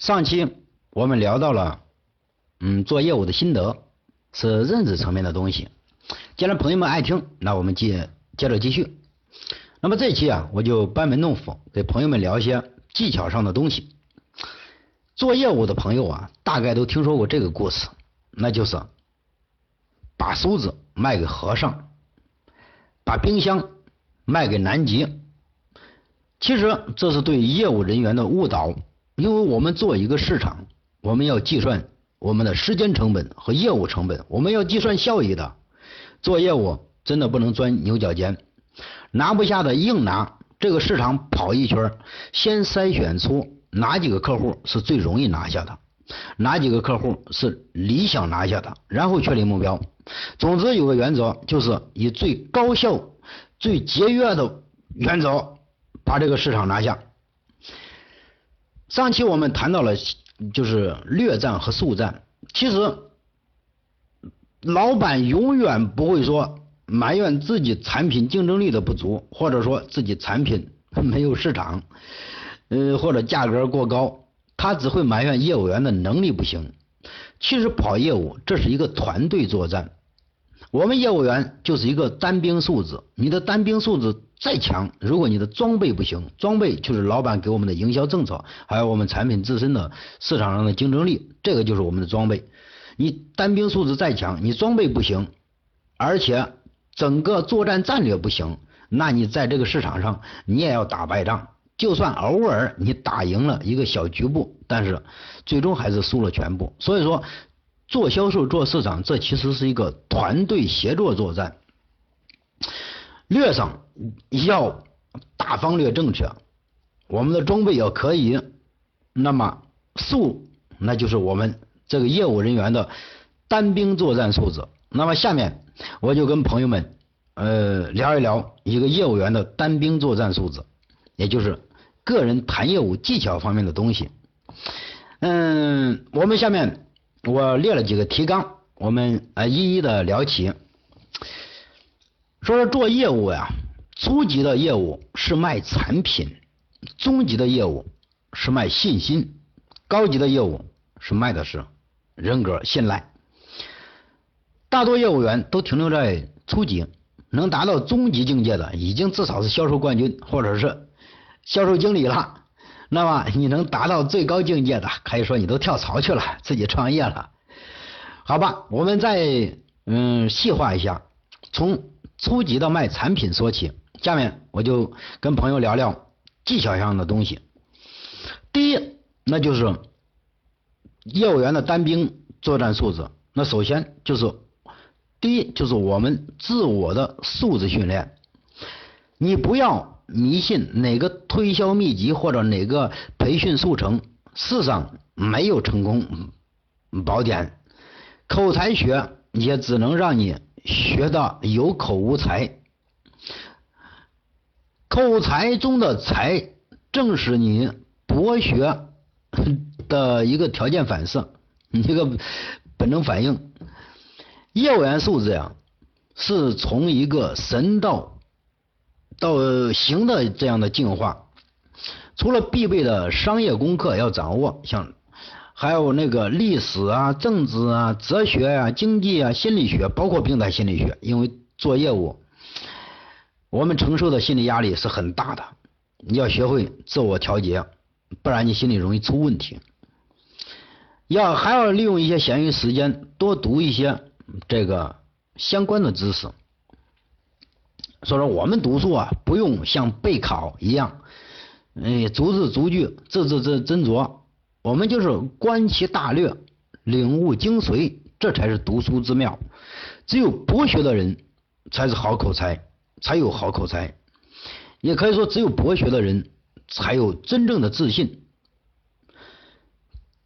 上期我们聊到了，嗯，做业务的心得是认知层面的东西。既然朋友们爱听，那我们接接着继续。那么这期啊，我就班门弄斧，给朋友们聊一些技巧上的东西。做业务的朋友啊，大概都听说过这个故事，那就是把梳子卖给和尚，把冰箱卖给南极。其实这是对业务人员的误导。因为我们做一个市场，我们要计算我们的时间成本和业务成本，我们要计算效益的。做业务真的不能钻牛角尖，拿不下的硬拿。这个市场跑一圈，先筛选出哪几个客户是最容易拿下的，哪几个客户是理想拿下的，然后确立目标。总之有个原则，就是以最高效、最节约的原则把这个市场拿下。上期我们谈到了，就是略战和速战。其实，老板永远不会说埋怨自己产品竞争力的不足，或者说自己产品没有市场，呃，或者价格过高，他只会埋怨业务员的能力不行。其实跑业务这是一个团队作战。我们业务员就是一个单兵素质，你的单兵素质再强，如果你的装备不行，装备就是老板给我们的营销政策，还有我们产品自身的市场上的竞争力，这个就是我们的装备。你单兵素质再强，你装备不行，而且整个作战战略不行，那你在这个市场上你也要打败仗。就算偶尔你打赢了一个小局部，但是最终还是输了全部。所以说。做销售、做市场，这其实是一个团队协作作战。略上要大方略正确，我们的装备要可以，那么素那就是我们这个业务人员的单兵作战素质。那么下面我就跟朋友们呃聊一聊一个业务员的单兵作战素质，也就是个人谈业务技巧方面的东西。嗯，我们下面。我列了几个提纲，我们啊一一的聊起。说说做业务呀，初级的业务是卖产品，中级的业务是卖信心，高级的业务是卖的是人格信赖。大多业务员都停留在初级，能达到中级境界的，已经至少是销售冠军或者是销售经理了。那么你能达到最高境界的，可以说你都跳槽去了，自己创业了，好吧？我们再嗯细化一下，从初级的卖产品说起。下面我就跟朋友聊聊技巧上的东西。第一，那就是业务员的单兵作战素质。那首先就是第一，就是我们自我的素质训练。你不要。迷信哪个推销秘籍或者哪个培训速成，世上没有成功宝典。口才学也只能让你学的有口无才。口才中的才，正是你博学的一个条件反射，一个本能反应。业务员素质呀，是从一个神道。到行的这样的进化，除了必备的商业功课要掌握，像还有那个历史啊、政治啊、哲学啊、经济啊、心理学，包括平台心理学，因为做业务，我们承受的心理压力是很大的，你要学会自我调节，不然你心里容易出问题。要还要利用一些闲余时间，多读一些这个相关的知识。所以说，我们读书啊，不用像备考一样，哎，逐字逐句，字字字斟酌。我们就是观其大略，领悟精髓，这才是读书之妙。只有博学的人，才是好口才，才有好口才。也可以说，只有博学的人，才有真正的自信。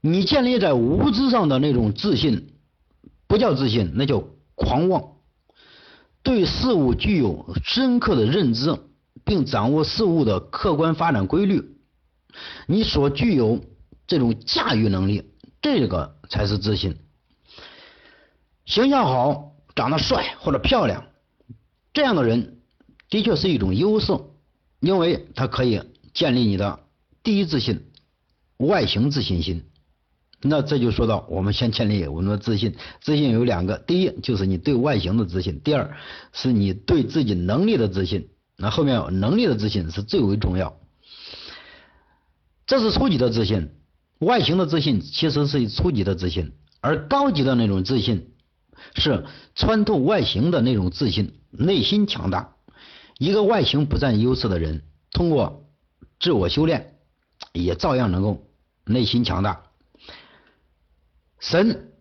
你建立在无知上的那种自信，不叫自信，那叫狂妄。对事物具有深刻的认知，并掌握事物的客观发展规律，你所具有这种驾驭能力，这个才是自信。形象好，长得帅或者漂亮，这样的人的确是一种优势，因为他可以建立你的第一自信。外形自信心。那这就说到我们先建立我们的自信，自信有两个，第一就是你对外形的自信，第二是你对自己能力的自信。那后面能力的自信是最为重要，这是初级的自信，外形的自信其实是初级的自信，而高级的那种自信是穿透外形的那种自信，内心强大。一个外形不占优势的人，通过自我修炼，也照样能够内心强大。神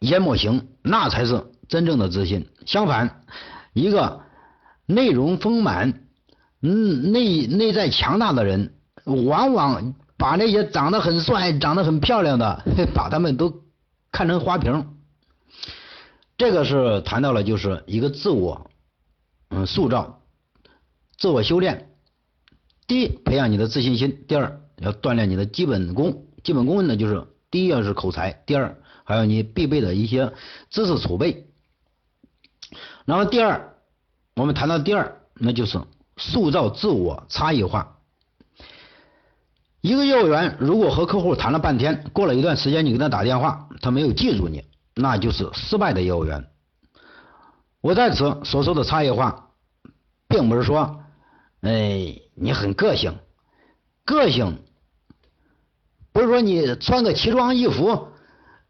淹没型，那才是真正的自信。相反，一个内容丰满、嗯内内在强大的人，往往把那些长得很帅、长得很漂亮的，把他们都看成花瓶。这个是谈到了，就是一个自我嗯塑造、自我修炼。第一，培养你的自信心；第二，要锻炼你的基本功。基本功呢，就是。第一要是口才，第二还有你必备的一些知识储备。然后第二，我们谈到第二，那就是塑造自我差异化。一个业务员如果和客户谈了半天，过了一段时间你给他打电话，他没有记住你，那就是失败的业务员。我在此所说的差异化，并不是说，哎，你很个性，个性。不是说你穿个奇装异服，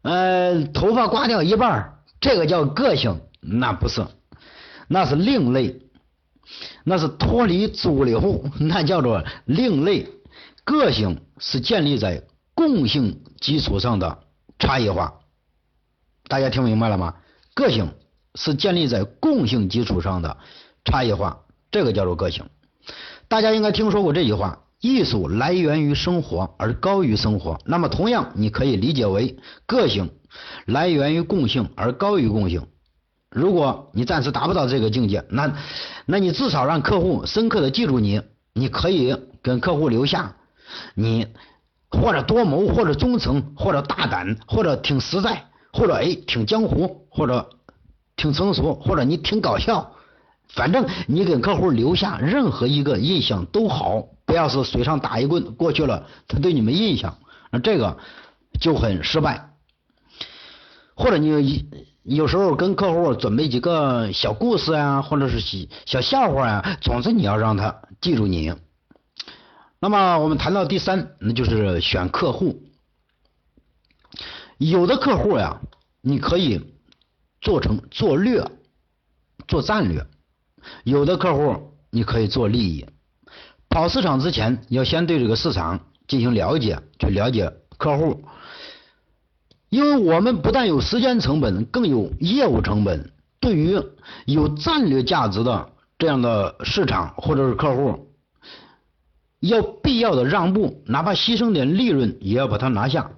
呃，头发刮掉一半，这个叫个性，那不是，那是另类，那是脱离主流，那叫做另类。个性是建立在共性基础上的差异化，大家听明白了吗？个性是建立在共性基础上的差异化，这个叫做个性。大家应该听说过这句话。艺术来源于生活而高于生活，那么同样你可以理解为个性来源于共性而高于共性。如果你暂时达不到这个境界，那那你至少让客户深刻的记住你，你可以跟客户留下你或者多谋，或者忠诚，或者大胆，或者挺实在，或者哎挺江湖，或者挺成熟，或者你挺搞笑。反正你给客户留下任何一个印象都好，不要是水上打一棍过去了，他对你没印象，那这个就很失败。或者你有时候跟客户准备几个小故事啊，或者是小小笑话啊，总之你要让他记住你。那么我们谈到第三，那就是选客户。有的客户呀，你可以做成做略，做战略。有的客户你可以做利益，跑市场之前要先对这个市场进行了解，去了解客户，因为我们不但有时间成本，更有业务成本。对于有战略价值的这样的市场或者是客户，要必要的让步，哪怕牺牲点利润也要把它拿下，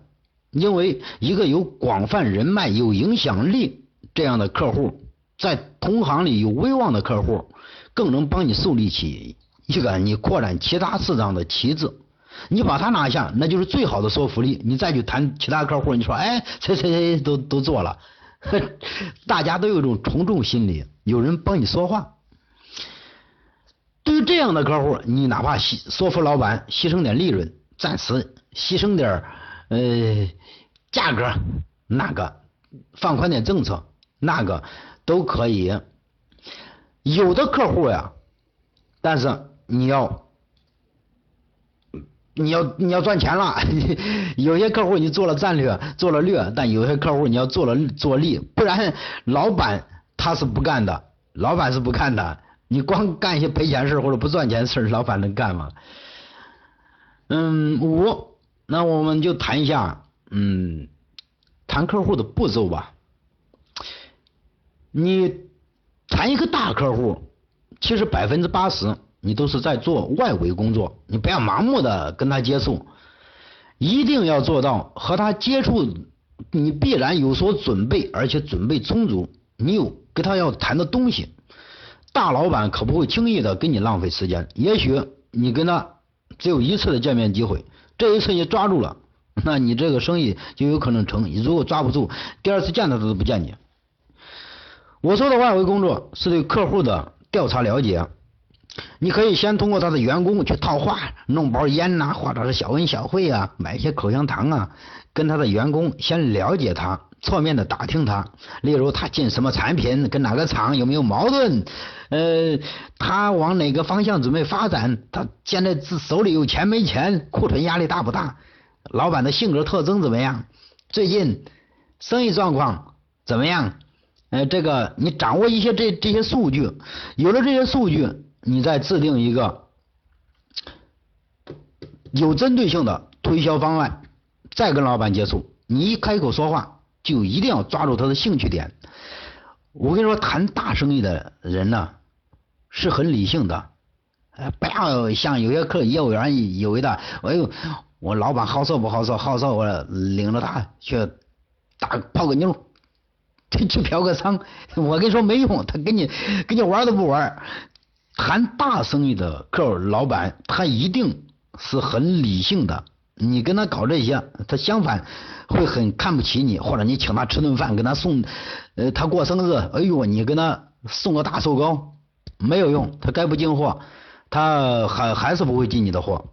因为一个有广泛人脉、有影响力这样的客户。在同行里有威望的客户，更能帮你树立起一个你扩展其他市场的旗帜。你把他拿下，那就是最好的说服力。你再去谈其他客户，你说，哎，谁谁谁都都做了，大家都有一种从众心理，有人帮你说话。这样的客户，你哪怕牺说服老板牺牲点利润，暂时牺牲点呃价格，那个放宽点政策，那个。都可以，有的客户呀，但是你要，你要你要赚钱了。有些客户你做了战略，做了略，但有些客户你要做了做利，不然老板他是不干的，老板是不干的。你光干一些赔钱事或者不赚钱事老板能干吗？嗯，五，那我们就谈一下，嗯，谈客户的步骤吧。你谈一个大客户，其实百分之八十你都是在做外围工作，你不要盲目的跟他接触，一定要做到和他接触，你必然有所准备，而且准备充足，你有跟他要谈的东西。大老板可不会轻易的跟你浪费时间，也许你跟他只有一次的见面机会，这一次你抓住了，那你这个生意就有可能成。你如果抓不住，第二次见他他都不见你。我说的外围工作是对客户的调查了解，你可以先通过他的员工去套话，弄包烟呐，或者是小恩小惠啊，买一些口香糖啊，跟他的员工先了解他，侧面的打听他，例如他进什么产品，跟哪个厂有没有矛盾，呃，他往哪个方向准备发展，他现在自手里有钱没钱，库存压力大不大，老板的性格特征怎么样，最近生意状况怎么样？呃，这个你掌握一些这这些数据，有了这些数据，你再制定一个有针对性的推销方案，再跟老板接触。你一开口说话，就一定要抓住他的兴趣点。我跟你说，谈大生意的人呢，是很理性的，呃，不要像有些客业务员以为的，哎呦，我老板好色不好色，好色我领着他去打泡个妞。去去嫖个娼，我跟你说没用，他跟你跟你玩都不玩。谈大生意的客户老板，他一定是很理性的。你跟他搞这些，他相反会很看不起你，或者你请他吃顿饭，给他送呃他过生日，哎呦你跟他送个大寿糕，没有用，他该不进货，他还还是不会进你的货。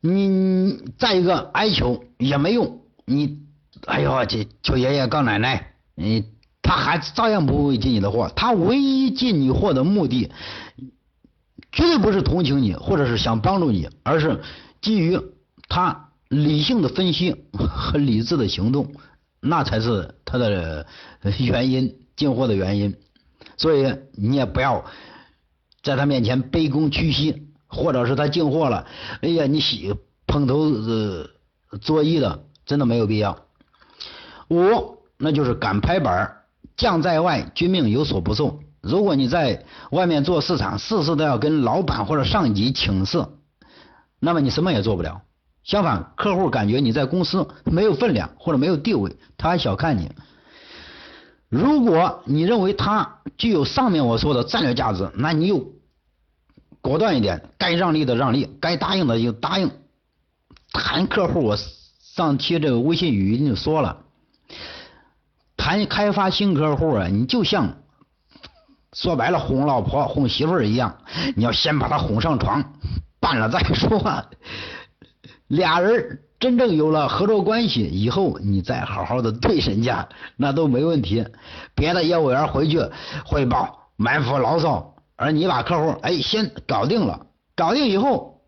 你再一个哀求也没用，你。哎呦，这求爷爷告奶奶，嗯，他还照样不会进你的货。他唯一进你货的目的，绝对不是同情你，或者是想帮助你，而是基于他理性的分析和理智的行动，那才是他的原因进货的原因。所以你也不要在他面前卑躬屈膝，或者是他进货了，哎呀，你洗碰头呃作揖的，真的没有必要。五，那就是敢拍板将在外，君命有所不受。如果你在外面做市场，事事都要跟老板或者上级请示，那么你什么也做不了。相反，客户感觉你在公司没有分量或者没有地位，他还小看你。如果你认为他具有上面我说的战略价值，那你又果断一点，该让利的让利，该答应的就答应。谈客户，我上期这个微信语音就说了。谈开发新客户啊，你就像说白了哄老婆哄媳妇儿一样，你要先把他哄上床，办了再说。俩人真正有了合作关系以后，你再好好的对人家，那都没问题。别的业务员回去汇报埋伏牢骚，而你把客户哎先搞定了，搞定以后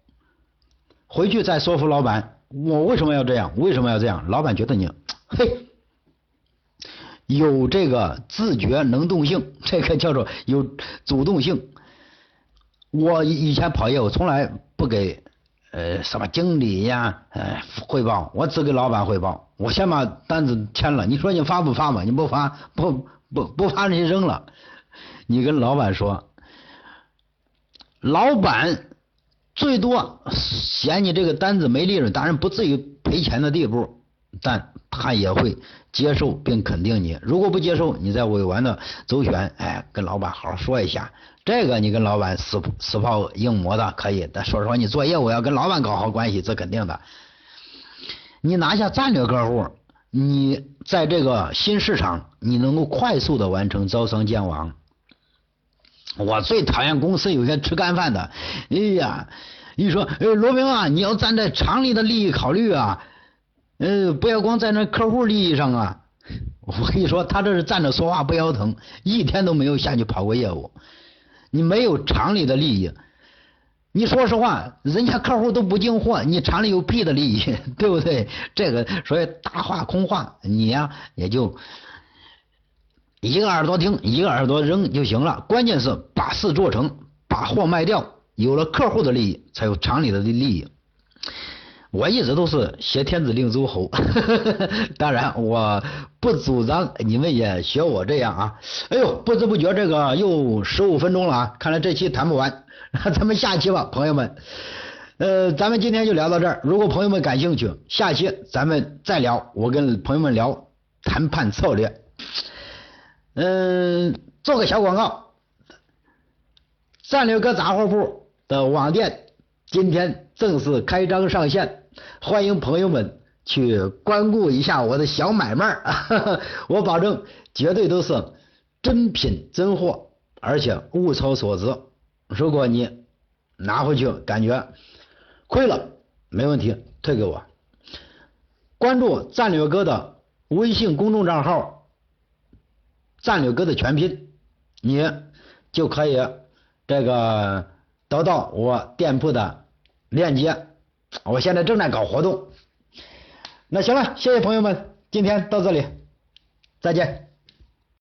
回去再说服老板，我为什么要这样？为什么要这样？老板觉得你嘿。有这个自觉能动性，这个叫做有主动性。我以前跑业务从来不给呃什么经理呀呃汇报，我只给老板汇报。我先把单子签了，你说你发不发嘛？你不发不不不发你扔了。你跟老板说，老板最多嫌你这个单子没利润，当然不至于赔钱的地步，但。他也会接受并肯定你，如果不接受，你再委婉的周旋，哎，跟老板好好说一下。这个你跟老板死死泡硬磨的可以，但说实话，你做业务要跟老板搞好关系，这肯定的。你拿下战略客户，你在这个新市场，你能够快速的完成招商建网。我最讨厌公司有些吃干饭的，哎呀，一说，哎，罗明啊，你要站在厂里的利益考虑啊。呃，不要光在那客户利益上啊！我跟你说，他这是站着说话不腰疼，一天都没有下去跑过业务。你没有厂里的利益，你说实话，人家客户都不进货，你厂里有屁的利益，对不对？这个所以大话空话，你呀也就一个耳朵听，一个耳朵扔就行了。关键是把事做成，把货卖掉，有了客户的利益，才有厂里的利益。我一直都是挟天子令诸侯，当然我不主张你们也学我这样啊。哎呦，不知不觉这个又十五分钟了啊，看来这期谈不完，咱们下期吧，朋友们。呃，咱们今天就聊到这儿。如果朋友们感兴趣，下期咱们再聊。我跟朋友们聊谈判策略。嗯，做个小广告，战略哥杂货铺的网店今天。正式开张上线，欢迎朋友们去光顾一下我的小买卖儿，我保证绝对都是真品真货，而且物超所值。如果你拿回去感觉亏了，没问题，退给我。关注战略哥的微信公众账号“战略哥的全拼”，你就可以这个得到我店铺的链接。我现在正在搞活动。那行了，谢谢朋友们，今天到这里，再见。